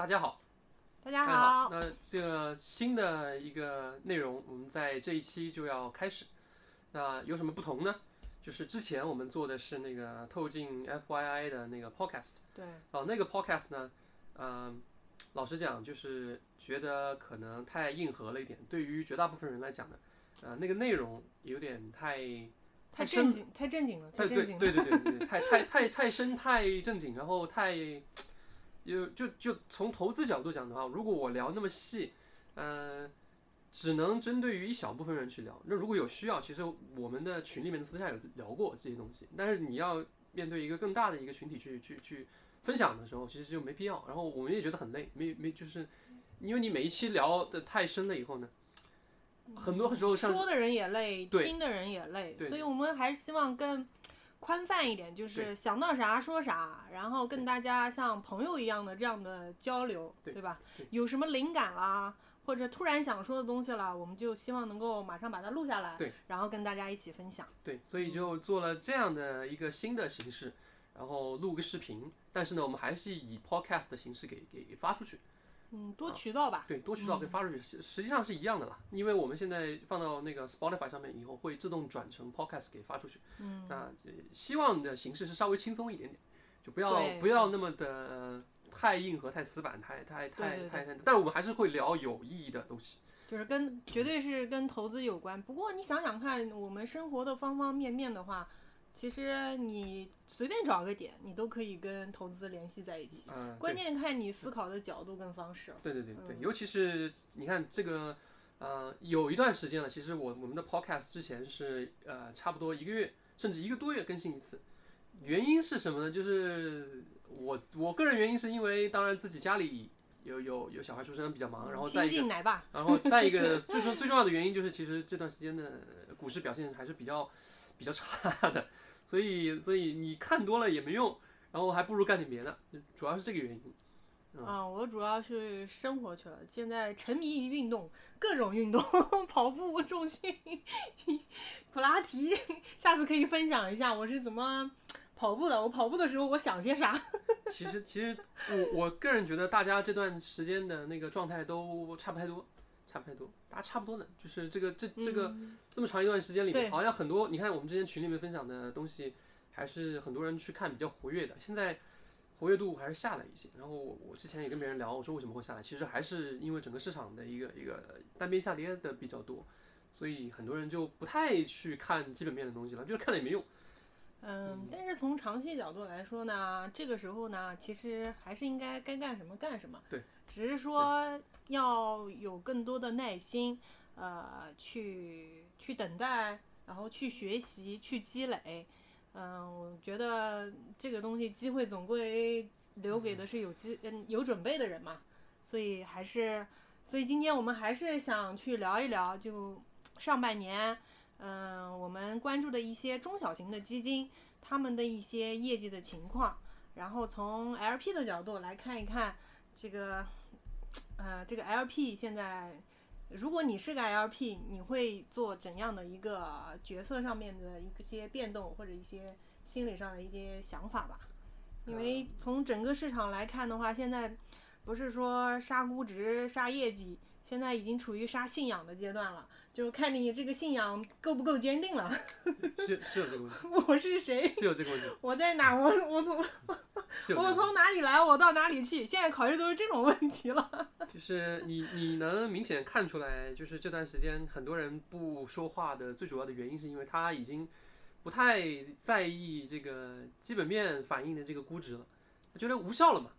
大家好，大家好。那这个新的一个内容，我们在这一期就要开始。那有什么不同呢？就是之前我们做的是那个透镜 FYI 的那个 podcast，对，哦，那个 podcast 呢，嗯、老实讲，就是觉得可能太硬核了一点，对于绝大部分人来讲呢，呃，那个内容有点太太正经，太正经了，太对正经了。对对对对对，太太太太深太正经，然后太就就就从投资角度讲的话，如果我聊那么细，嗯、只能针对于一小部分人去聊。那如果有需要，其实我们的群里面私下有聊过这些东西，但是你要面对一个更大的一个群体去去去分享的时候，其实就没必要。然后我们也觉得很累，没没就是因为你每一期聊的太深了以后呢，很多时候像说的人也累，听的人也累，所以我们还是希望更宽泛一点，就是想到啥说啥，然后跟大家像朋友一样的这样的交流，对吧对？有什么灵感啦，或者突然想说的东西了，我们就希望能够马上把它录下来，对，然后跟大家一起分享。对，所以就做了这样的一个新的形式，然后录个视频，但是呢，我们还是以 podcast 的形式给给发出去，嗯，多渠道吧。对，多渠道给发出去，实实际上是一样的啦，因为我们现在放到那个 Spotify 上面以后，会自动转成 podcast 给发出去，嗯，那呃希望的形式是稍微轻松一点点，就不要不要那么的、呃太硬核、太死板、太太太太太，但我们还是会聊有意义的东西。就是跟绝对是跟投资有关。不过你想想看，我们生活的方方面面的话，其实你随便找个点，你都可以跟投资联系在一起。嗯、关键看你思考的角度跟方式。对对对对，嗯尤其是你看这个，呃，有一段时间了，其实我我们的 podcast 之前是呃差不多一个月甚至一个多月更新一次，原因是什么呢？就是我我个人原因是因为当然自己家里有有有小孩出生比较忙，然后再新一个晋奶爸，然后再一个 最重最重要的原因就是，其实这段时间的股市表现还是比较比较差的，所以所以你看多了也没用，然后还不如干点别的，主要是这个原因。嗯啊、我主要是生活去了，现在沉迷于运动，各种运动，跑步、重训、普拉提，下次可以分享一下我是怎么跑步的。我跑步的时候我想些啥？其实其实我我个人觉得大家这段时间的那个状态都差不太多，差不太多，大家差不多的，就是这个这这个、嗯这么长一段时间里面，好像很多你看我们之前群里面分享的东西，还是很多人去看比较活跃的，现在。活跃度还是下来一些，然后我我之前也跟别人聊，我说为什么会下来，其实还是因为整个市场的一个一个单边下跌的比较多，所以很多人就不太去看基本面的东西了，就是看了也没用。嗯，但是从长期角度来说呢，这个时候呢，其实还是应该该干什么干什么。对，只是说要有更多的耐心，呃，去去等待，然后去学习，去积累。嗯，我觉得这个东西机会总归留给的是有机嗯有准备的人嘛，所以还是，所以今天我们还是想去聊一聊，就上半年。嗯，我们关注的一些中小型的基金，他们的一些业绩的情况，然后从 LP 的角度来看一看这个，呃，这个 LP 现在，如果你是个 LP，你会做怎样的一个决策上面的一些变动，或者一些心理上的一些想法吧？因为从整个市场来看的话，现在不是说杀估值、杀业绩，现在已经处于杀信仰的阶段了。就看你这个信仰够不够坚定了。是是有这个问题，我是谁？是有这个问题，我在哪？我我怎么？是有这个问题。我从哪里来？我到哪里去？现在考试都是这种问题了。就是你你能明显看出来，就是这段时间很多人不说话的最主要的原因，是因为他已经不太在意这个基本面反映的这个估值了，他觉得无效了嘛，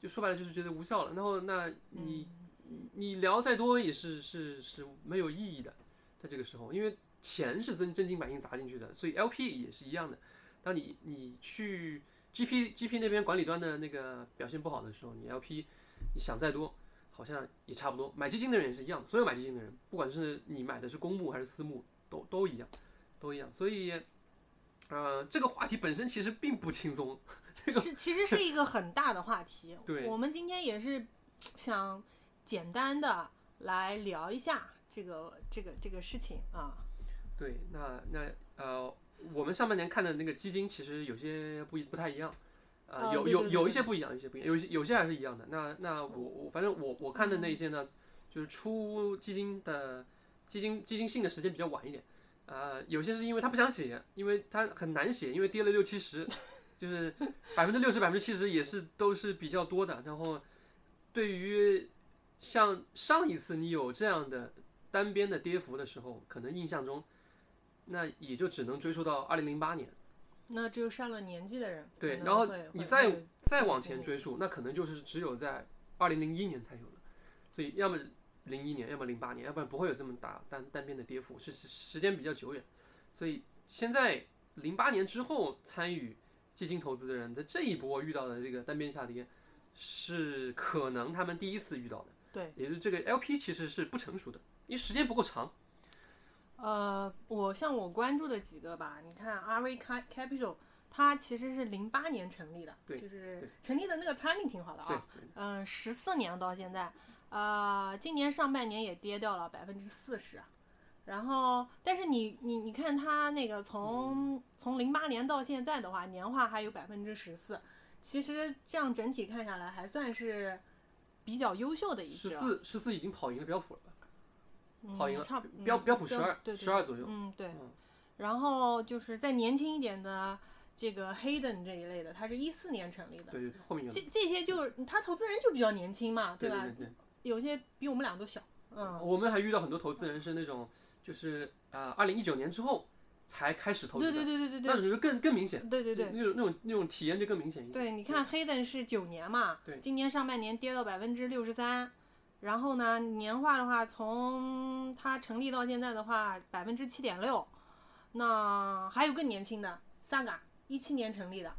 就说白了就是觉得无效了。然后那你、你聊再多也是是是没有意义的，在这个时候，因为钱是真真金白银砸进去的，所以 LP 也是一样的。当你你去 GP GP 那边管理端的那个表现不好的时候，你 LP 你想再多。好像也差不多。买基金的人也是一样，所有买基金的人，不管是你买的是公募还是私募，都都一样，都一样。所以，呃，这个话题本身其实并不轻松。这个是其实是一个很大的话题。对我们今天也是想简单的来聊一下这个这个这个事情啊。对，那那呃，我们上半年看的那个基金其实有些不一不太一样。呃，有有有一些不一样，有一些不一样，有些有些还是一样的。那那我我反正我我看的那些呢，就是出基金的基金基金信的时间比较晚一点。呃，有些是因为他不想写，因为他很难写，因为跌了六七十，就是百分之六十、百分之七十也是都是比较多的。然后对于像上一次你有这样的单边的跌幅的时候，可能印象中，那也就只能追溯到二零零八年。那只有上了年纪的人对然后你再再往前追溯，那可能就是只有在二零零一年才有的，所以要么零一年，要么零八年，要不然不会有这么大单单边的跌幅，是是时间比较久远。所以现在零八年之后参与基金投资的人，在这一波遇到的这个单边下跌，是可能他们第一次遇到的。对，也就是这个 LP 其实是不成熟的，因为时间不够长。呃，我像我关注的几个吧，你看 RV Ca- Capital，它其实是零八年成立的，对就是成立的那个 timing 挺好的啊。，嗯，十四年到现在，呃，今年上半年也跌掉了百分之四十，然后，但是你你你看它那个从从零八年到现在的话，年化还有百分之十四，其实这样整体看下来还算是比较优秀的一只了。十四十四已经跑赢了标普了吧？跑赢了嗯、差不标嗯标普十二对对十二左右。嗯，对。嗯然后就是再年轻一点的这个 Hayden 这一类的，他是一四年成立的。对对对，后面有这这些就是他投资人就比较年轻嘛，吧？对对对。有些比我们俩都小。嗯，我们还遇到很多投资人是那种，就是啊，二零一九年之后才开始投资对的，对对对对对那种就更更明显，对对对那种那种那种体验就更明显一点。对，你看 Hayden 是九年嘛，对今年上半年跌到百分之六十三，然后呢，年化的话，从它成立到现在的话，百分之七点六。那还有更年轻的 Saga，一七年成立的，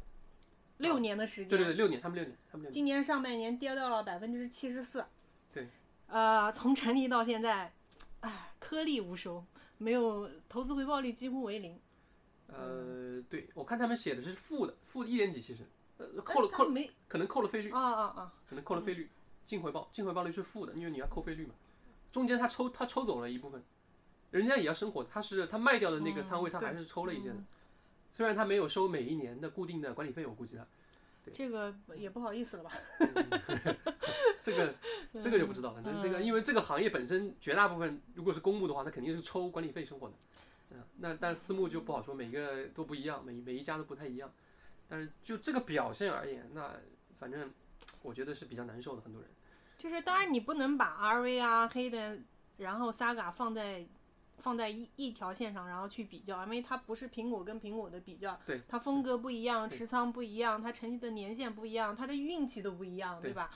六年的时间。对对对，六年，他们六年，他们六年。今年上半年跌到了百分之七十四。对。呃，从成立到现在，唉，颗粒无收，没有投资回报率几乎为零。呃，对，我看他们写的是负的，负一点几，其实，呃，扣了扣了，没可能扣了费率，啊啊啊！可能扣了费率，净回报，净回报率是负的，因为你要扣费率嘛。中间他抽他抽走了一部分，人家也要生活，他是他卖掉的那个仓位，嗯他还是抽了一些的嗯。虽然他没有收每一年的固定的管理费，我估计他。对这个也不好意思了吧？这个这个就不知道了。那这个嗯因为这个行业本身绝大部分如果是公募的话，它肯定是抽管理费生活的。嗯，那但私募就不好说，每个都不一样，每每一家都不太一样。但是就这个表现而言，那反正我觉得是比较难受的，很多人。就是当然你不能把 RV 啊、黑的，然后 Saga 放在放在一一条线上，然后去比较，因为它不是苹果跟苹果的比较，对，它风格不一样，持仓不一样，它成绩的年限不一样，它的运气都不一样，对吧？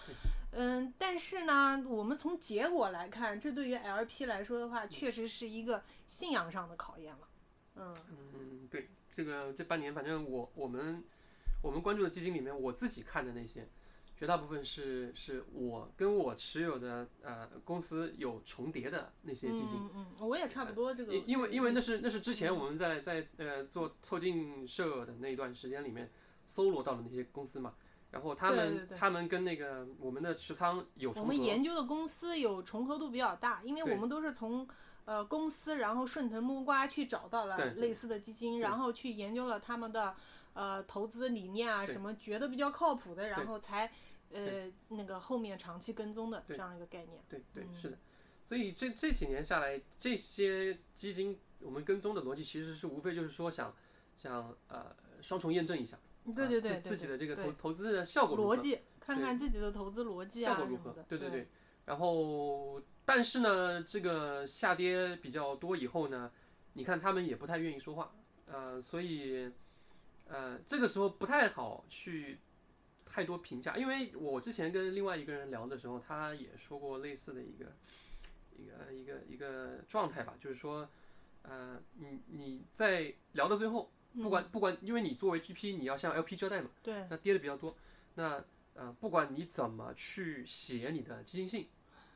嗯，但是呢，我们从结果来看，这对于 LP 来说的话，确实是一个信仰上的考验了。嗯嗯，对，这个这半年，反正我我们我们关注的基金里面，我自己看的那些，绝大部分是是我跟我持有的呃公司有重叠的那些基金。嗯嗯，嗯我也差不多这个。因因为因为那是那是之前我们在在呃做透镜社的那一段时间里面搜罗到的那些公司嘛，然后他们他们跟那个我们的持仓有我重合，们研究的公司有重合度比较大，因为我们都是从呃公司，然后顺藤摸瓜去找到了类似的基金，然后去研究了他们的呃投资理念啊什么，觉得比较靠谱的，然后才呃那个后面长期跟踪的这样一个概念。对对嗯是的，所以这这几年下来，这些基金我们跟踪的逻辑其实是无非就是说想想呃双重验证一下，啊对对对，对自自己的这个投投资的效果逻辑，看看自己的投资逻辑效果如何？对对对。然后，但是呢，这个下跌比较多以后呢，你看他们也不太愿意说话，呃，所以，呃，这个时候不太好去太多评价，因为我之前跟另外一个人聊的时候，他也说过类似的一个一个一个一个状态吧，就是说，呃，你你在聊到最后，不管不管，因为你作为 GP，你要向 LP 交代嘛。对那跌的比较多，那呃，不管你怎么去写你的基金信，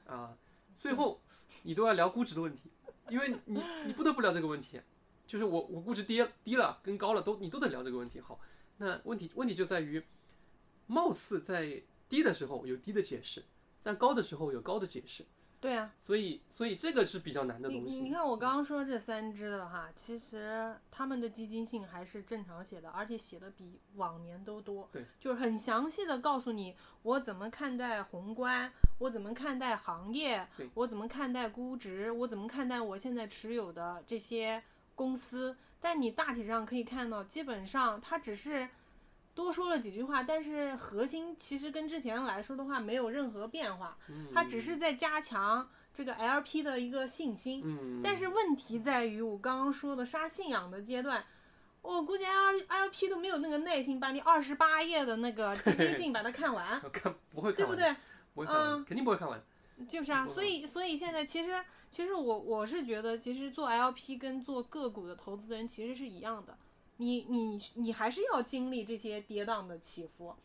啊、最后你都要聊估值的问题，因为你你不得不聊这个问题，就是我我估值跌低了跟高了都你都得聊这个问题。好，那问题问题就在于，貌似在低的时候有低的解释，在高的时候有高的解释。对啊，所以所以这个是比较难的东西。你看我刚刚说这三只的哈，其实他们的基金性还是正常写的，而且写的比往年都多。对，就是很详细的告诉你我怎么看待宏观，我怎么看待行业对，我怎么看待估值，我怎么看待我现在持有的这些公司。但你大体上可以看到，基本上他只是多说了几句话，但是核心其实跟之前来说的话没有任何变化，嗯，它只是在加强这个 LP 的一个信心。嗯，但是问题在于，我刚刚说的杀信仰的阶段，我估计 L L P 都没有那个耐心把你二十八页的那个基金性 把它看完，看不会看完，对不对？不会看完，嗯肯定不会看完。就是啊，所以所以现在其实其实我我是觉得，其实做 LP 跟做个股的投资人其实是一样的，你你你还是要经历这些跌宕的起伏，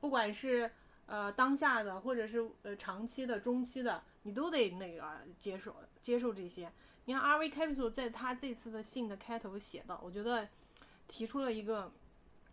不管是呃当下的或者是呃长期的、中期的，你都得那个接受接受这些。你看 RV Capital 在他这次的信的开头写到，我觉得提出了一个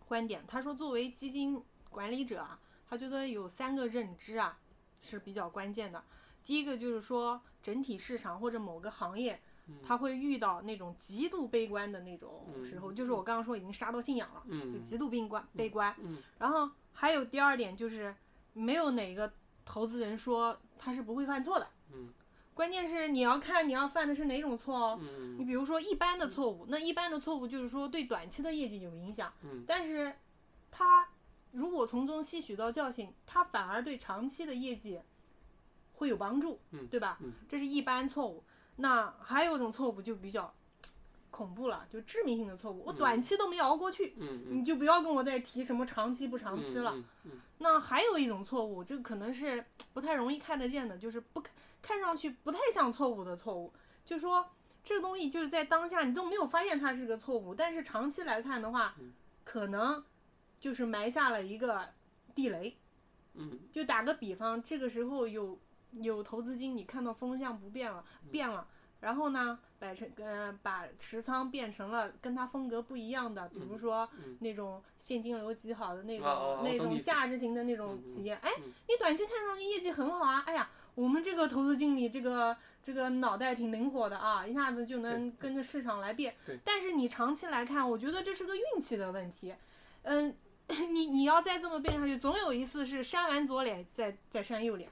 观点，他说作为基金管理者啊，他觉得有三个认知啊是比较关键的。第一个就是说，整体市场或者某个行业，它会遇到那种极度悲观的那种时候，就是我刚刚说已经杀到信仰了，就嗯极度悲观悲观。嗯然后还有第二点就是，没有哪个投资人说他是不会犯错的。嗯关键是你要看你要犯的是哪种错哦。嗯你比如说一般的错误，那一般的错误就是说对短期的业绩有影响，嗯但是他如果从中吸取到教训，他反而对长期的业绩会有帮助，嗯对吧？嗯这是一般错误。那还有一种错误就比较恐怖了，就致命性的错误，我短期都没熬过去，嗯嗯你就不要跟我再提什么长期不长期了。那还有一种错误，这个可能是不太容易看得见的，就是不看看上去不太像错误的错误，就说这个东西就是在当下你都没有发现它是个错误，但是长期来看的话，嗯可能就是埋下了一个地雷。嗯就打个比方，这个时候有有投资经理看到风向不变了，嗯变了，然后呢，摆成呃把持仓变成了跟他风格不一样的，比如说嗯那种现金流极好的那种、哦哦哦那种价值型的那种企业，哎嗯，你短期看上去业绩很好啊，哎呀，我们这个投资经理这个这个脑袋挺灵活的啊，一下子就能跟着市场来变对。但是你长期来看，我觉得这是个运气的问题。嗯，你你要再这么变下去，总有一次是扇完左脸再再扇右脸。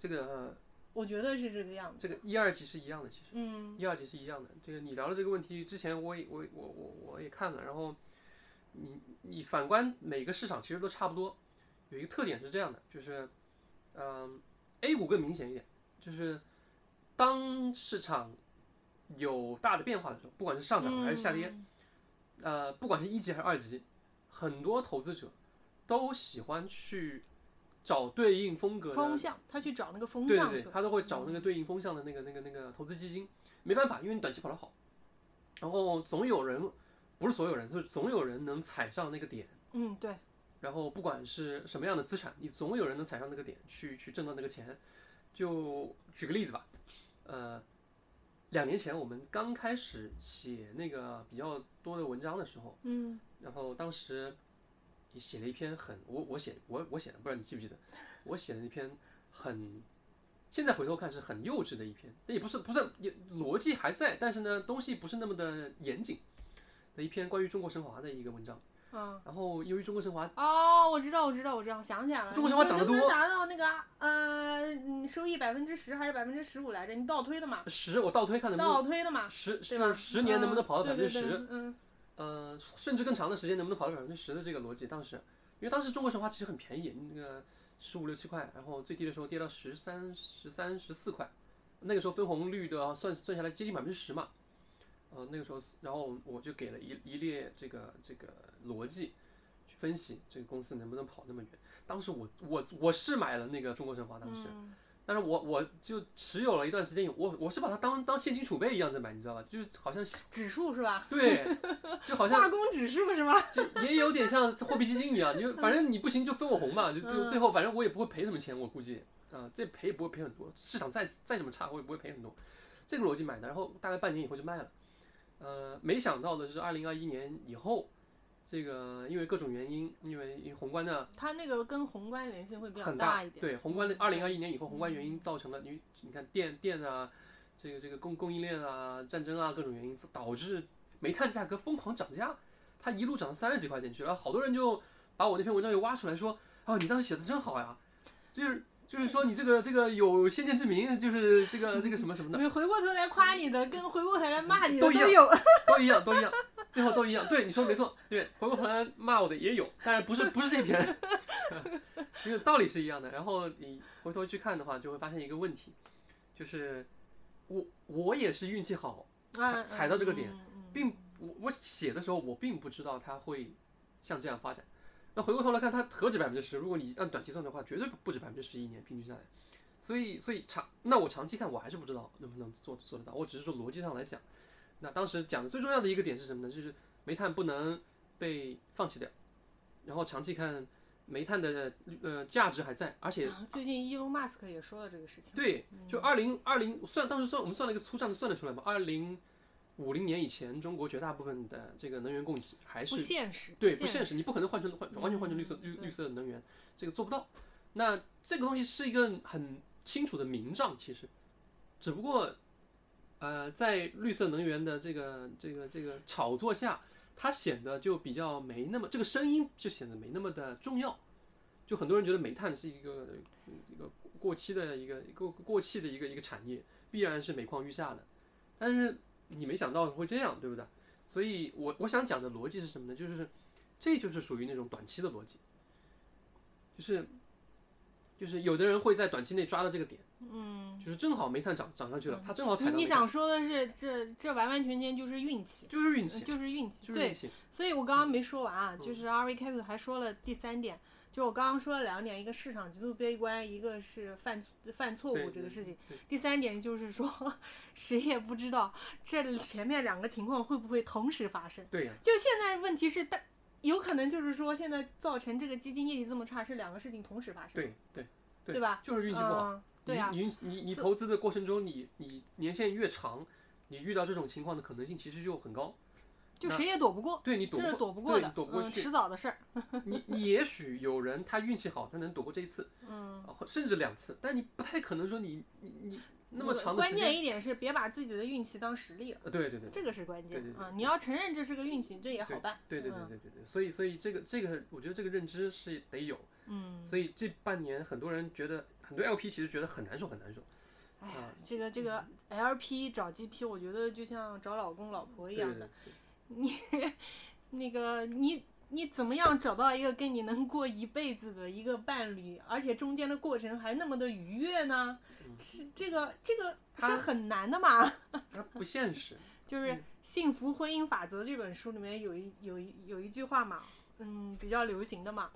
这个呃我觉得是这个样子。这个一二级是一样的，其实嗯一二级是一样的。这个你聊的这个问题之前我也我我我我也看了，然后你你反观每个市场其实都差不多，有一个特点是这样的，就是嗯、A 股更明显一点，就是当市场有大的变化的时候，不管是上涨还是下跌，嗯呃，不管是一级还是二级，很多投资者都喜欢去找对应风格的风向，他去找那个风对对对。他都会找那个对应风向的那个那个那个投资基金，没办法，因为你短期跑得好，然后总有人，不是所有人，就 是总有人能踩上那个点，嗯，对，然后不管是什么样的资产，你总有人能踩上那个点去去挣到那个钱。就举个例子吧，呃，两年前我们刚开始写那个比较多的文章的时候，嗯。然后当时也写了一篇很我我写我我写的，不知道你记不记得，我写的那篇很，现在回头看是很幼稚的一篇，但也不是不是也逻辑还在，但是呢东西不是那么的严谨的一篇关于中国神华的一个文章。嗯。然后由于中国神华哦，我知道，我知道，我知道，想起来了。中国神话你说涨得多能不能达到那个呃嗯收益百分之十还是百分之十五来着？你倒推的嘛？十我倒推看能不能倒推的嘛？十是十年能不能跑到百嗯分之十，嗯呃，甚至更长的时间能不能跑到百分之十的这个逻辑，当时，因为当时中国神华其实很便宜，那个十五六七块，然后最低的时候跌到十三、十三、十四块，那个时候分红率的算算下来接近百分之十嘛，呃，那个时候，然后我就给了一一列这个这个逻辑去分析这个公司能不能跑那么远。当时我我我是买了那个中国神华，当时，但是我我就持有了一段时间，我我是把它当当现金储备一样在买，你知道吧？就是好像 指数是吧？对，就好像化工指数是吧？就也有点像货币基金一样，你就反正你不行就分我红嘛，就最嗯最后反正我也不会赔什么钱，我估计啊、这赔也不会赔很多，市场再再怎么差我也不会赔很多，这个逻辑买的，然后大概半年以后就卖了，呃，没想到的是二零二一年以后，这个因为各种原因，因为宏观的它那个跟宏观联系会比较很大一点。对宏观的嗯二零二一年以后，宏观原因造成了你你看电电啊，这个这个供供应链啊、战争啊各种原因导致煤炭价格疯狂涨价，它一路涨到三十几块钱去了，好多人就把我那篇文章又挖出来说，哦，你当时写的真好呀，就是就是说你这个这个有先见之明，就是这个这个什么什么的。你回过头来夸你的，跟回过头来骂你的都一样有。都一样，都一样，最后都一样。对，你说的没错。对，回过头来骂我的也有，但是不是 不是这篇，因为道理是一样的。然后你回头去看的话，就会发现一个问题，就是我我也是运气好，踩嗯踩到这个点，并我我写的时候我并不知道它会像这样发展。那回过头来看，它何止百分之十？如果你按短期算的话，绝对不止百分之十一年平均下来。所以所以长那我长期看，我还是不知道能不能做做得到。我只是说逻辑上来讲。那当时讲的最重要的一个点是什么呢？就是煤炭不能被放弃掉，然后长期看煤炭的呃价值还在，而且啊最近伊隆马斯克也说了这个事情。对，就二零二零算当时算我们算了一个粗账算得出来吗，二零五零年以前，中国绝大部分的这个能源供给还是不是现实。对不现现实，你不可能换成换完全换成绿色绿对绿色的能源，这个做不到。那这个东西是一个很清楚的明账，其实，只不过，呃，在绿色能源的这个这个这个炒作下，它显得就比较没那么这个声音就显得没那么的重要。就很多人觉得煤炭是一个一个过期的一个过过气的一个一个产业，必然是每况愈下的。但是你没想到会这样，对不对？所以我我想讲的逻辑是什么呢？就是这就是属于那种短期的逻辑，就是就是有的人会在短期内抓到这个点，嗯，就是正好煤炭涨涨上去了，他正好踩到你那个想说的是，这这完完全全就是运气，就是运气，就是运气。对所以我刚刚没说完啊，嗯。就是 R V Capital 还说了第三点，就我刚刚说了两点，一个市场极度悲观，一个是犯犯错误这个事情。第三点就是说，谁也不知道这前面两个情况会不会同时发生。对呀、就现在问题是，但有可能就是说，现在造成这个基金业绩这么差，是两个事情同时发生，对对对对吧？就是运气不好。嗯，对啊，你你你你投资的过程中，你你年限越长，你遇到这种情况的可能性其实就很高。就谁也躲不过，对你躲躲不过的，躲不过去。迟早的事儿。你你也许有人他运气好，他能躲过这一次，嗯，甚至两次，但你不太可能说你你你那么长的关。键一点是别把自己的运气当实力了，呃，对对对这个是关键对对对啊！你要承认这是个运气，这也好办。对对对嗯对对对，所以所以这个这个，我觉得这个认知是得有。嗯，所以这半年很多人觉得，很多 LP 其实觉得很难受很难受。哎这个这个 LP 找 GP，我觉得就像找老公老婆一对对样的你，那个你你怎么样找到一个跟你能过一辈子的一个伴侣，而且中间的过程还那么的愉悦呢？是这个这个是很难的嘛。它不现实。就是《嗯幸福婚姻法则》这本书里面有一有一有一句话嘛，嗯，比较流行的嘛，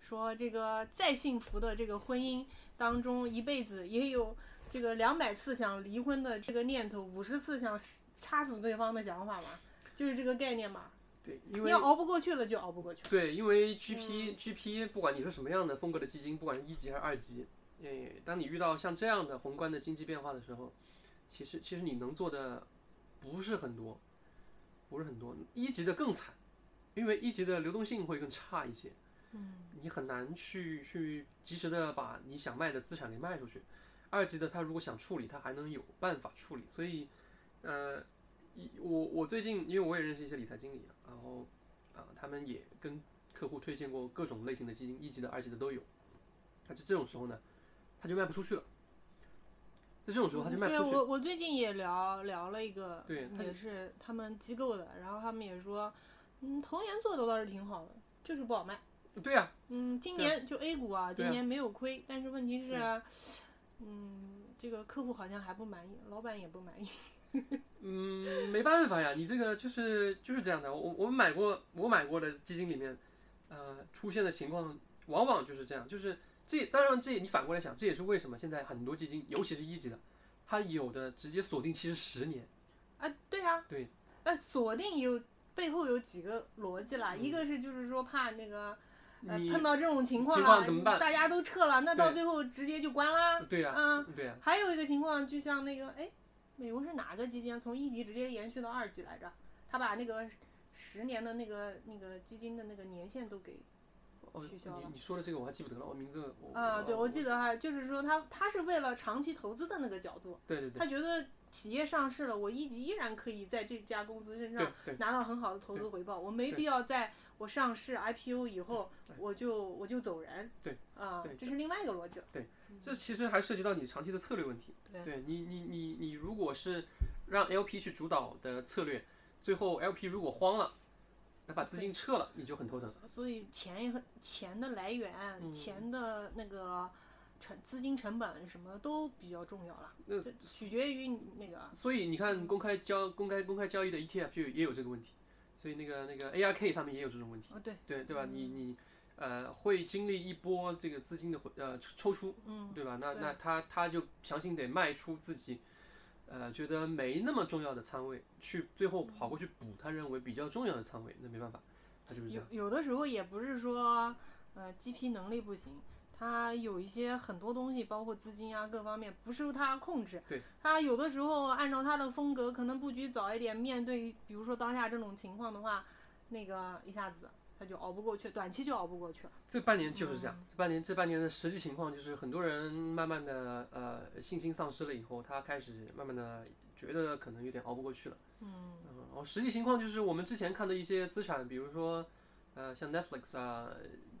说这个再幸福的这个婚姻当中，一辈子也有这个两百次想离婚的这个念头，五十次想掐死对方的想法嘛，就是这个概念嘛。对，因为你要熬不过去了就熬不过去了。对，因为 GP、GP 不管你是什么样的风格的基金，不管是一级还是二级，诶，当你遇到像这样的宏观的经济变化的时候，其实其实你能做的不是很多，不是很多。一级的更惨，因为一级的流动性会更差一些，嗯，你很难去去及时的把你想卖的资产给卖出去。二级的他如果想处理，他还能有办法处理。所以，呃，一我我最近因为我也认识一些理财经理，然后啊、他们也跟客户推荐过各种类型的基金，一级的、二级的都有。那就这种时候呢，他就卖不出去了。在这种时候他就卖不出去。我我最近也聊聊了一个，对他也是他们机构的，然后他们也说，嗯，投研做的倒是挺好的，就是不好卖。对呀、嗯，今年就 A 股啊，啊今年没有亏，但是问题是嗯，这个客户好像还不满意，老板也不满意。嗯，没办法呀，你这个就是就是这样的。我我们买过我买过的基金里面，呃，出现的情况往往就是这样，就是这当然这你反过来想，这也是为什么现在很多基金，尤其是一级的，它有的直接锁定期是十年。啊，对啊，对，那，锁定有背后有几个逻辑啦，一嗯个是就是说怕那个。呃，碰到这种情况情了，况怎么办大家都撤了，那到最后直接就关啦。对呀、嗯，对呀、还有一个情况，就像那个，哎，美国是哪个基金啊从一级直接延续到二级来着？他把那个十年的那个那个基金的那个年限都给哦，取消了你你说的这个我还记不得了，我名字我啊，对，我记得，得哈，就是说他他是为了长期投资的那个角度，对对对他觉得企业上市了，我一级依然可以在这家公司身上拿到很好的投资回报，我没必要在我上市 IPO 以后我就我就走人，对，啊，这是另外一个逻辑，这其实还涉及到你长期的策略问题。对你你你你如果是让 LP 去主导的策略，最后 LP 如果慌了，那把资金撤了，你就很头疼。所以钱也很钱的来源，嗯钱的那个成资金成本什么都比较重要了，那取决于那个所以你看公开交公开公开交易的 ETF 就也有这个问题，所以那个那个 ARK 他们也有这种问题，哦对，对对吧？你你呃会经历一波这个资金的回呃抽出，嗯，对吧？那那他他就强行得卖出自己，呃，觉得没那么重要的仓位，去最后跑过去补他认为比较重要的仓位，那没办法，他就是这有样。有的时候也不是说呃 GP 能力不行。他有一些很多东西，包括资金啊各方面不受他控制。对。他有的时候按照他的风格，可能布局早一点，面对比如说当下这种情况的话，那个一下子它就熬不过去，短期就熬不过去了。这半年就是这样，这半年这半年的实际情况就是很多人慢慢的呃信心丧失了以后，他开始慢慢的觉得可能有点熬不过去了。嗯，嗯，然后实际情况就是我们之前看的一些资产，比如说呃像 Netflix 啊，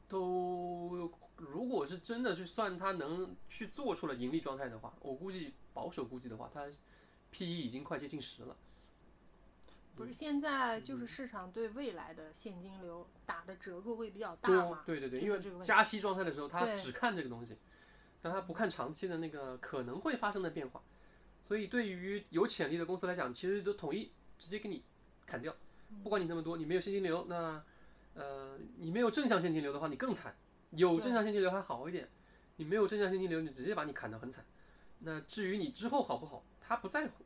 都如果是真的去算它能去做出了盈利状态的话，我估计保守估计的话，它 P E 已经快接近十了。不是现在就是市场对未来的现金流打的折扣会比较大嘛？对对对，因为加息状态的时候，他只看这个东西，但他不看长期的那个可能会发生的变化。所以对于有潜力的公司来讲，其实都统一直接给你砍掉，嗯不管你那么多，你没有现金流，那呃你没有正向现金流的话，你更惨；有正向现金流还好一点，你没有正向现金流，你直接把你砍得很惨。那至于你之后好不好，他不在乎。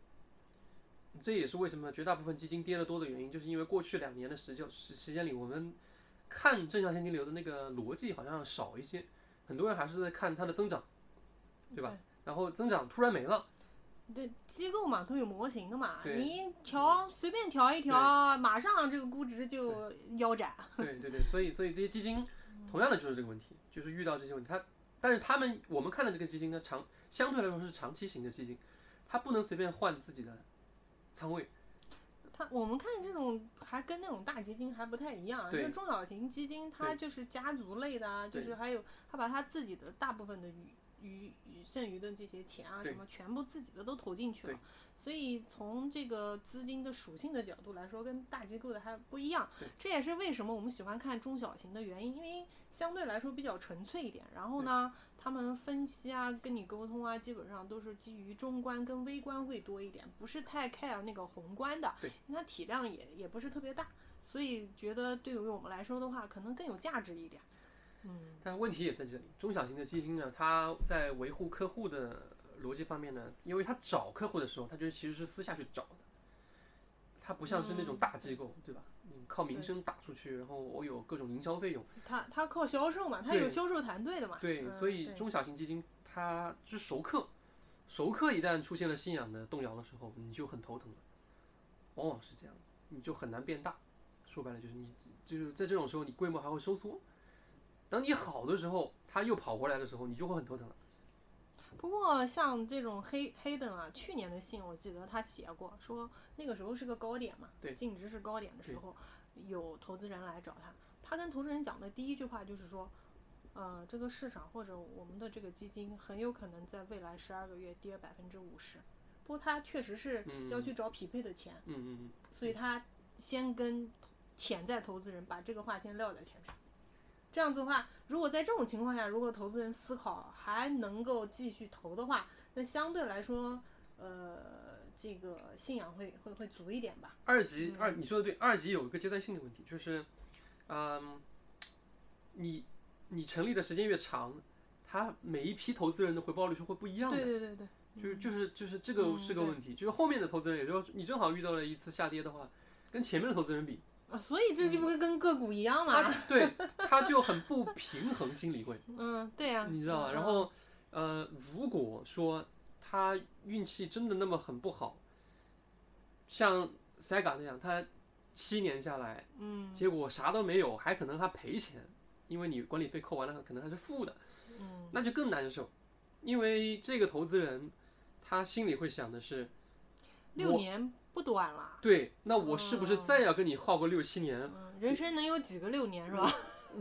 这也是为什么绝大部分基金跌得多的原因，就是因为过去两年的时间时时间里，我们看正向现金流的那个逻辑好像少一些，很多人还是在看它的增长，对吧？然后增长突然没了，对机构嘛，都有模型的嘛，你调随便调一调，马上这个估值就腰斩。对对对，所以所以这些基金同样的就是这个问题，就是遇到这些问题，它但是他们我们看的这个基金呢，长相对来说是长期型的基金，它不能随便换自己的仓位，它我们看这种还跟那种大基金还不太一样，因为中小型基金它就是家族类的啊，就是还有它把它自己的大部分的余余余剩余的这些钱啊什么全部自己的都投进去了。所以从这个资金的属性的角度来说，跟大机构的还不一样。这也是为什么我们喜欢看中小型的原因，因为相对来说比较纯粹一点。然后呢，他们分析啊、跟你沟通啊，基本上都是基于中观跟微观会多一点，不是太 care 那个宏观的。对，因为它体量也也不是特别大，所以觉得对于我们来说的话，可能更有价值一点。嗯，但问题也在这里，中小型的基金呢，它在维护客户的逻辑方面呢，因为它找客户的时候，它就是其实是私下去找的，它不像是那种大机构，对吧？你靠名声打出去，然后我有各种营销费用。他他靠销售嘛，他有销售团队的嘛。对，嗯所以中小型基金它是熟客，熟客一旦出现了信仰的动摇的时候，你就很头疼了，往往是这样子，你就很难变大。说白了就是你就是在这种时候，你规模还会收缩。当你好的时候，他又跑回来的时候，你就会很头疼了。不过像这种黑黑灯啊，去年的信我记得他写过，说那个时候是个高点嘛，对净值是高点的时候，有投资人来找他，他跟投资人讲的第一句话就是说，呃，这个市场或者我们的这个基金很有可能在未来十二个月跌百分之五十。不过他确实是嗯要去找匹配的钱，嗯嗯嗯。所以他先跟潜在投资人把这个话先撂在前面。这样子的话，如果在这种情况下，如果投资人思考还能够继续投的话，那相对来说，呃，这个信仰会会会足一点吧。二级二，你说的对，二级有一个阶段性的问题，就是，嗯，你你成立的时间越长，它每一批投资人的回报率是会不一样的。对对对对，就是就是就是这个嗯是个问题，就是后面的投资人，也就是你正好遇到了一次下跌的话，跟前面的投资人比，啊，所以这就不会跟个股一样他嘛？对他就很不平衡，心理会，嗯，对呀、你知道吧？嗯然后呃，如果说他运气真的那么很不好，像 Sega 那样，他七年下来，嗯。结果啥都没有，还可能他赔钱，因为你管理费扣完了，可能他是负的，嗯。那就更难受，因为这个投资人他心里会想的是，六年不短了。对，那我是不是哦再要跟你耗个六七年，嗯，人生能有几个六年是吧？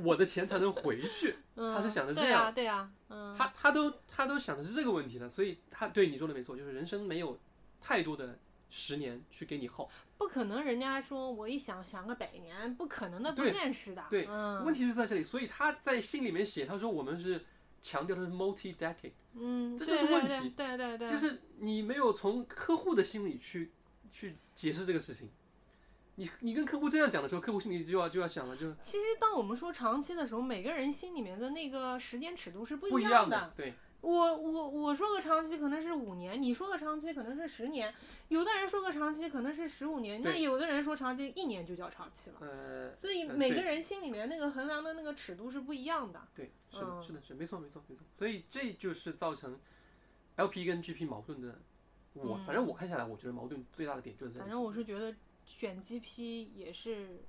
我的钱才能回去？嗯，他是想着这对样呀对呀，嗯，他他都他都想的是这个问题了，所以他对你说的没错，就是人生没有太多的十年去给你耗。不可能，人家说我一想想个百年，不可能的，不现实的。对嗯，问题是在这里，所以他在信里面写，他说我们是强调的是 multi decade，嗯，这就是问题对对对对，就是你没有从客户的心里去去解释这个事情。你你跟客户这样讲的时候，客户心里就要就要想了，就其实当我们说长期的时候，每个人心里面的那个时间尺度是不不一样样的。对，我我我说个长期可能是五年，你说个长期可能是十年，有的人说个长期可能是十五年，那有的人说长期一年就叫长期了。呃，所以每个人心里面那个衡量的那个尺度是不一样的。对，是的，嗯是的，是的没错，没错，没错。所以这就是造成 LP 跟 GP 矛盾的。我反正我看下来，我觉得矛盾最大的点就是在。反正我是觉得选 GP 也是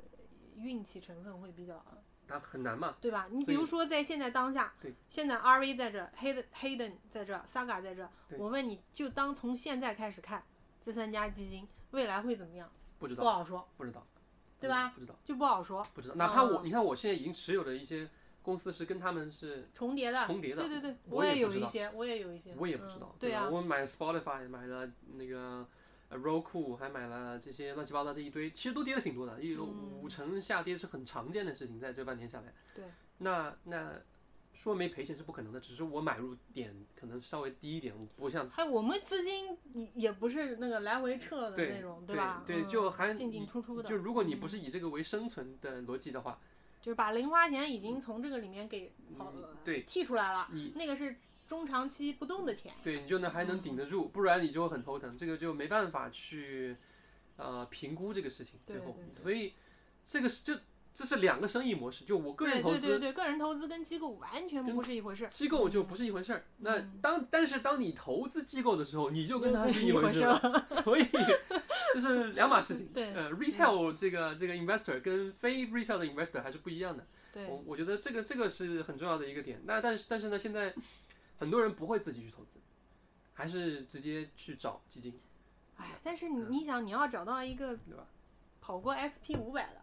运气成分会比较，它很难嘛。对吧？你比如说在现在当下对，现在 RV 在这，Hayden Hayden 在这，Saga 在这，对我问你就当从现在开始看这三家基金未来会怎么样？不知道，不好说，不知道，对吧不知道，就不好说，不知道。哪怕我，嗯你看我现在已经持有的一些公司是跟他们是重叠的。重叠的，对对对，我也有一些，我也有一些，我也不知嗯道。对啊，吧我买 Spotify，买了那个呃 Roku，还买了这些乱七八糟这一堆，其实都跌的挺多的，有嗯五成下跌是很常见的事情，在这半年下来。对。那那说没赔钱是不可能的，只是我买入点可能稍微低一点，我不像还有我们资金也也不是那个来回撤的那种，对吧？对嗯就还进进出出的。就如果你不嗯是以这个为生存的逻辑的话，就是把零花钱已经从这个里面给对剔出来了，你那个是中长期不动的钱。对你就能还能顶得住，不然你就会很头疼，这个就没办法去呃评估这个事情最后所以这个是就这是两个生意模式，就我个人投资。对对对，个人投资跟机构完全不是一回事儿。机构就不是一回事儿。那嗯当但是当你投资机构的时候，你就跟又它是一回事回事了，所以这是两码事情。对呃，retail 这个这个 investor 跟非 retail 的 investor 还是不一样的。对我我觉得这个这个是很重要的一个点。那但是但是呢，现在很多人不会自己去投资，还是直接去找基金，哎，但是你你想，你要找到一个对吧？跑过 SP 五百的，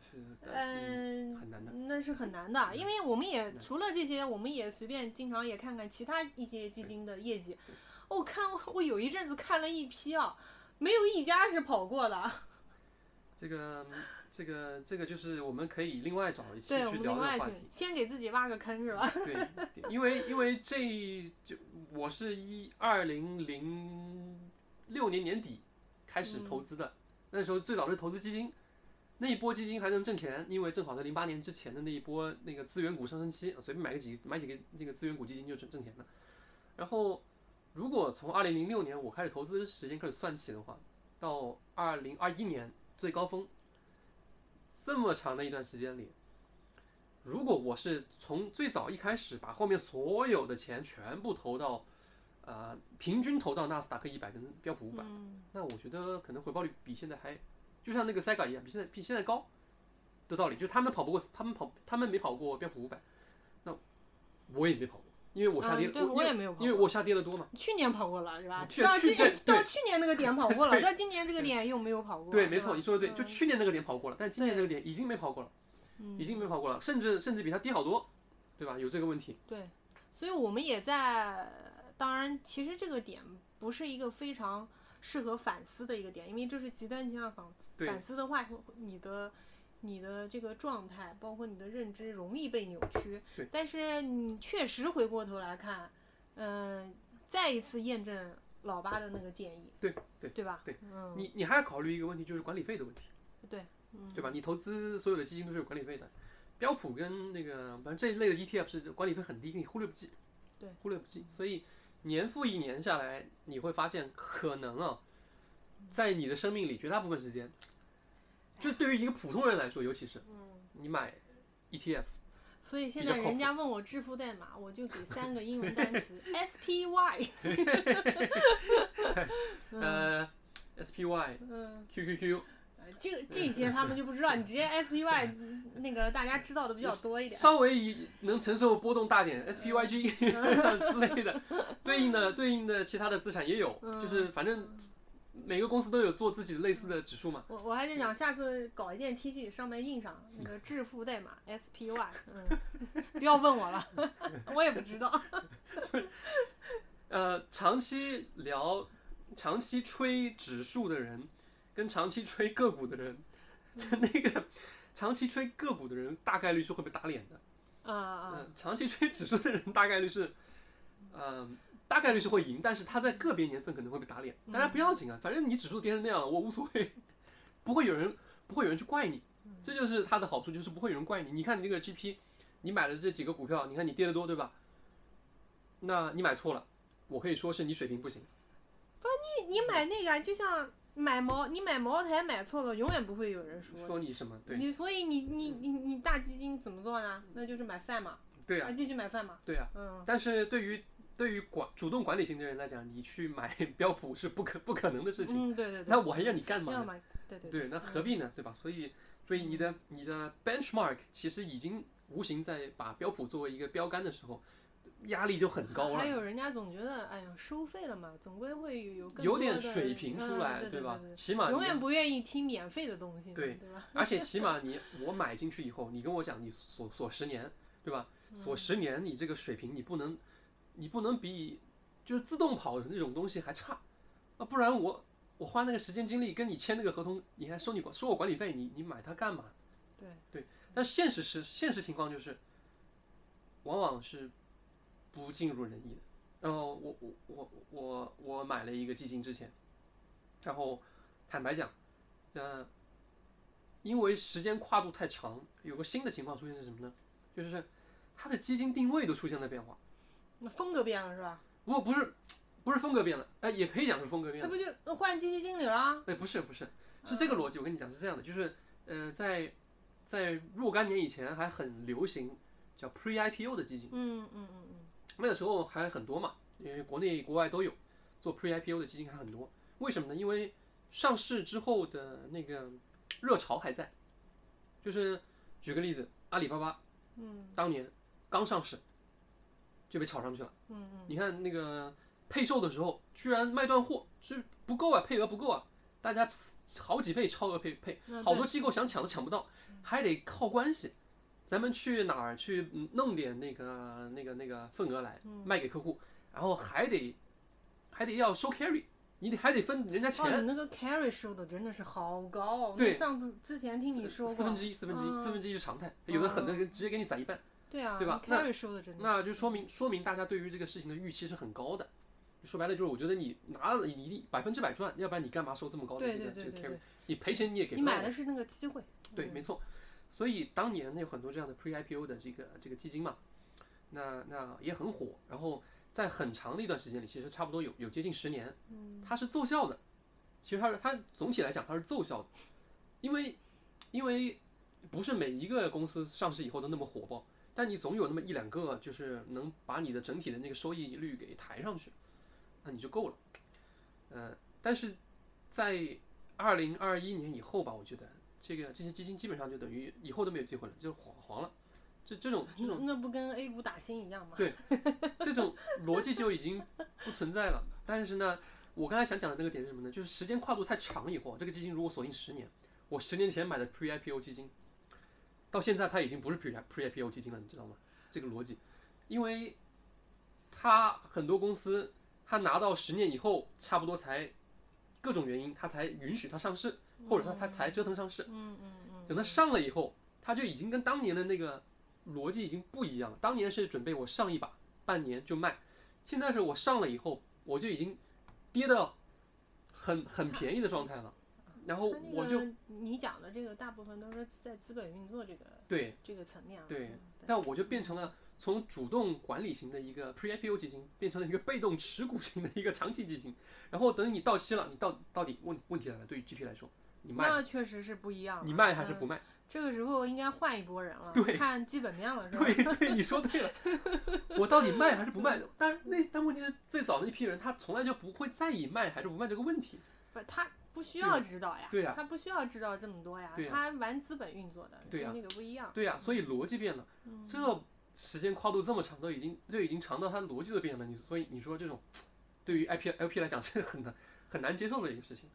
是的，嗯，嗯，很难的。那是很难的，因为我们也除了这些，我们也随便经常也看看其他一些基金的业绩。我看我有一阵子看了一批啊，没有一家是跑过的。这个这个这个就是我们可以另外找一期去聊这个话题。先给自己挖个坑是吧？对，因为因为这就我是一二零零六年年底开始投资的，那时候最早是投资基金，那一波基金还能挣钱，因为正好在零八年之前的那一波那个资源股上升期，随便买个几买几个那个资源股基金就挣挣钱了。然后如果从二零零六年我开始投资时间开始算起的话，到二零二一年最高峰，这么长的一段时间里，如果我是从最早一开始把后面所有的钱全部投到，呃，平均投到纳斯达克一百跟标普五百、嗯，那我觉得可能回报率比现在还，就像那个 Sega 一样，比现在比现在高的道理，就他们跑不过，他们跑他们没跑过标普五百，那我也没跑过，因为我下跌，嗯对我也没有跑过因为我下跌的多嘛。去年跑过了是吧？去到今去年那个点 跑过了，到今年这个点又没有跑过。对，没错，你说的对，就嗯去年那个点跑过了，但今年对这个点已经没跑过了，嗯已经没跑过了，甚至甚至比它低好多，对吧？有这个问题。对，所以我们也在，当然，其实这个点不是一个非常适合反思的一个点，因为这是极端情况反反思的话，你的你的这个状态，包括你的认知容易被扭曲对。但是你确实回过头来看，嗯、再一次验证老八的那个建议，对对对吧？对，嗯，你你还要考虑一个问题，就是管理费的问题。对，嗯，对吧？你投资所有的基金都是有管理费的，标普跟那个反正这一类的 ETF 是管理费很低，你忽略不计。对，忽略不计。所以年复一年下来，你会发现可能啊，在你的生命里绝大部分时间，就对于一个普通人来说，尤其是嗯。你买 E ETF，所以现在人家问我支付代码，我就给三个英文单词 SPY。嗯呃，SPY、嗯，QQQ，呃这个这这些他们就不知道，你直接 SPY 那个大家知道的比较多一点。稍微一能承受波动大点，SPYG 之类的，对应的对应的其他的资产也有，就是反正每个公司都有做自己的类似的指数嘛。我我还在想，下次搞一件 T 恤，上面印上 那个致富代码 SPY，嗯，不要问我了，我也不知道。呃，长期聊、长期吹指数的人，跟长期吹个股的人，那个长期吹个股的人大概率是会被打脸的。啊啊！嗯，长期吹指数的人大概率是，嗯，大概率是会赢，但是他在个别年份可能会被打脸。当然不要紧啊，反正你指数跌成那样了，我无所谓，不会有人不会有人去怪你，这就是它的好处，就是不会有人怪你。你看你那个 GP，你买了这几个股票，你看你跌得多，对吧？那你买错了。我可以说是你水平不行。不，你你买那个就像买茅，你买茅台买错了，永远不会有人说说你什么。对。你所以你你你你大基金怎么做呢？那就是买饭嘛。对啊。继续买饭嘛。对啊。嗯。但是对于对于管主动管理型的人来讲，你去买 标普是不可不可能的事情。嗯，对对对。那我还要你干嘛？要买。对对。对，那何必呢？对吧？所以，所以你的你的 benchmark 其实已经无形在把标普作为一个标杆的时候。压力就很高了。还有人家总觉得，哎呀，收费了嘛，总归会有更有点水平出来，对吧？起码永远不愿意听免费的东西，对对吧？而且 起码你我买进去以后，你跟我讲你锁锁十年，对吧？锁十年，你这个水平你不能，你不能比就是自动跑的那种东西还差啊！不然我我花那个时间精力跟你签那个合同，你还收你管收我管理费，你你买它干嘛？对对，但现实是现实情况就是，往往是。不尽如人意的，然后我我我我我买了一个基金之前，然后坦白讲，呃，因为时间跨度太长，有个新的情况出现是什么呢？就是它的基金定位都出现了变化，那风格变了是吧？不不是不是风格变了，哎，也可以讲是风格变了。那不就换基金经理了？哎，不是不是，是这个逻辑。我跟你讲是这样的，就是呃，在在若干年以前还很流行叫 Pre-IPO 的基金。嗯嗯嗯嗯。那个时候还很多嘛，因为国内国外都有做 pre-IPO 的基金还很多。为什么呢？因为上市之后的那个热潮还在。就是举个例子，阿里巴巴，嗯，当年刚上市就被炒上去了。嗯嗯。你看那个配售的时候，居然卖断货，是不够啊，配额不够啊，大家好几倍超额配配，好多机构想抢都抢不到，还得靠关系。咱们去哪儿去弄点那个那个那个份额来卖给客户，然后还得还得要收 carry，你得还得分人家钱。你那个 carry 收的真的是好高。对，上次之前听你说四分之一，四分之一，四分之一是常态，有的狠的直接给你攒一半。对啊，对吧的。那就说明说明大家对于这个事情的预期是很高的。说白了就是，我觉得你拿了你百分之百赚，要不然你干嘛收这么高的这个这个 carry？你赔钱你也给。你买的是那个机会。对，没错。所以当年有很多这样的 pre-IPO 的这个这个基金嘛，那那也很火。然后在很长的一段时间里，其实差不多有有接近十年，它是奏效的。其实它是它总体来讲它是奏效的，因为因为不是每一个公司上市以后都那么火爆，但你总有那么一两个就是能把你的整体的那个收益率给抬上去，那你就够了。呃，但是在二零二一年以后吧，我觉得。这个这些基金基本上就等于以后都没有机会了，就黄黄了。这这种这种那不跟 A 股打新一样吗？对，这种逻辑就已经不存在了。但是呢，我刚才想讲的那个点是什么呢？就是时间跨度太长以后，这个基金如果锁定十年，我十年前买的 Pre-IPO 基金，到现在它已经不是 Pre Pre-IPO 基金了，你知道吗？这个逻辑，因为它很多公司它拿到十年以后，差不多才各种原因，它才允许它上市。或者说他才折腾上市，嗯嗯嗯，等他上了以后，他就已经跟当年的那个逻辑已经不一样了。当年是准备我上一把，半年就卖，现在是我上了以后，我就已经跌到很很便宜的状态了。然后我就你讲的这个大部分都是在资本运作这个对这个层面啊对，但我就变成了从主动管理型的一个 pre-IPO 基金，变成了一个被动持股型的一个长期基金。然后等你到期了，你到到底问问题来了，对于 GP 来说。你卖那确实是不一样。你卖还是不卖？这个时候应该换一波人了，看基本面了，是吧？对对，你说对了。我到底卖还是不卖？但是那但问题是，最早的一批人他从来就不会在意卖还是不卖这个问题。不，他不需要知道呀，对呀他不需要知道这么多呀，对呀他玩资本运作的，对呀跟那个不一样。对呀、所以逻辑变了，嗯这时间跨度这么长，都已经就已经长到他逻辑都变了，你所以你说这种对于 IP LP 来讲是很难很难接受的一个事情。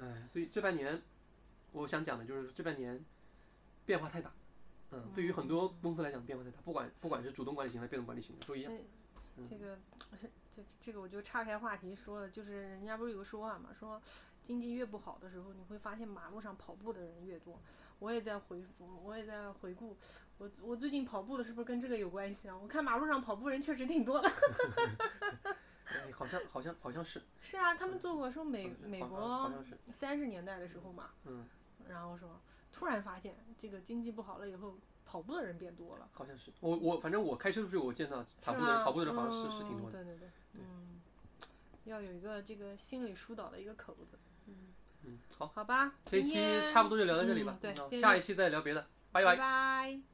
哎，所以这半年我想讲的就是这半年变化太大，嗯，对于很多公司来讲变化太大，不管不管是主动管理型还是被动管理型的都一样。嗯这个 这这个我就岔开话题说了，就是人家不是有个说法嘛，说经济越不好的时候，你会发现马路上跑步的人越多。我也在回我也在回顾，我我最近跑步的是不是跟这个有关系啊？我看马路上跑步人确实挺多的。哎，好像好像好像是是啊，他们做过说美美国，三十年代的时候嘛，嗯，然后说突然发现这个经济不好了以后，跑步的人变多了。好像是我我反正我开车的时候我见到跑步的人跑步的人好像是是挺多的。嗯对对对，嗯，要有一个这个心理疏导的一个口子。嗯，嗯，好，好吧，这一期天差不多就聊到这里吧嗯。对那今天下一期再聊别的，拜拜拜。拜。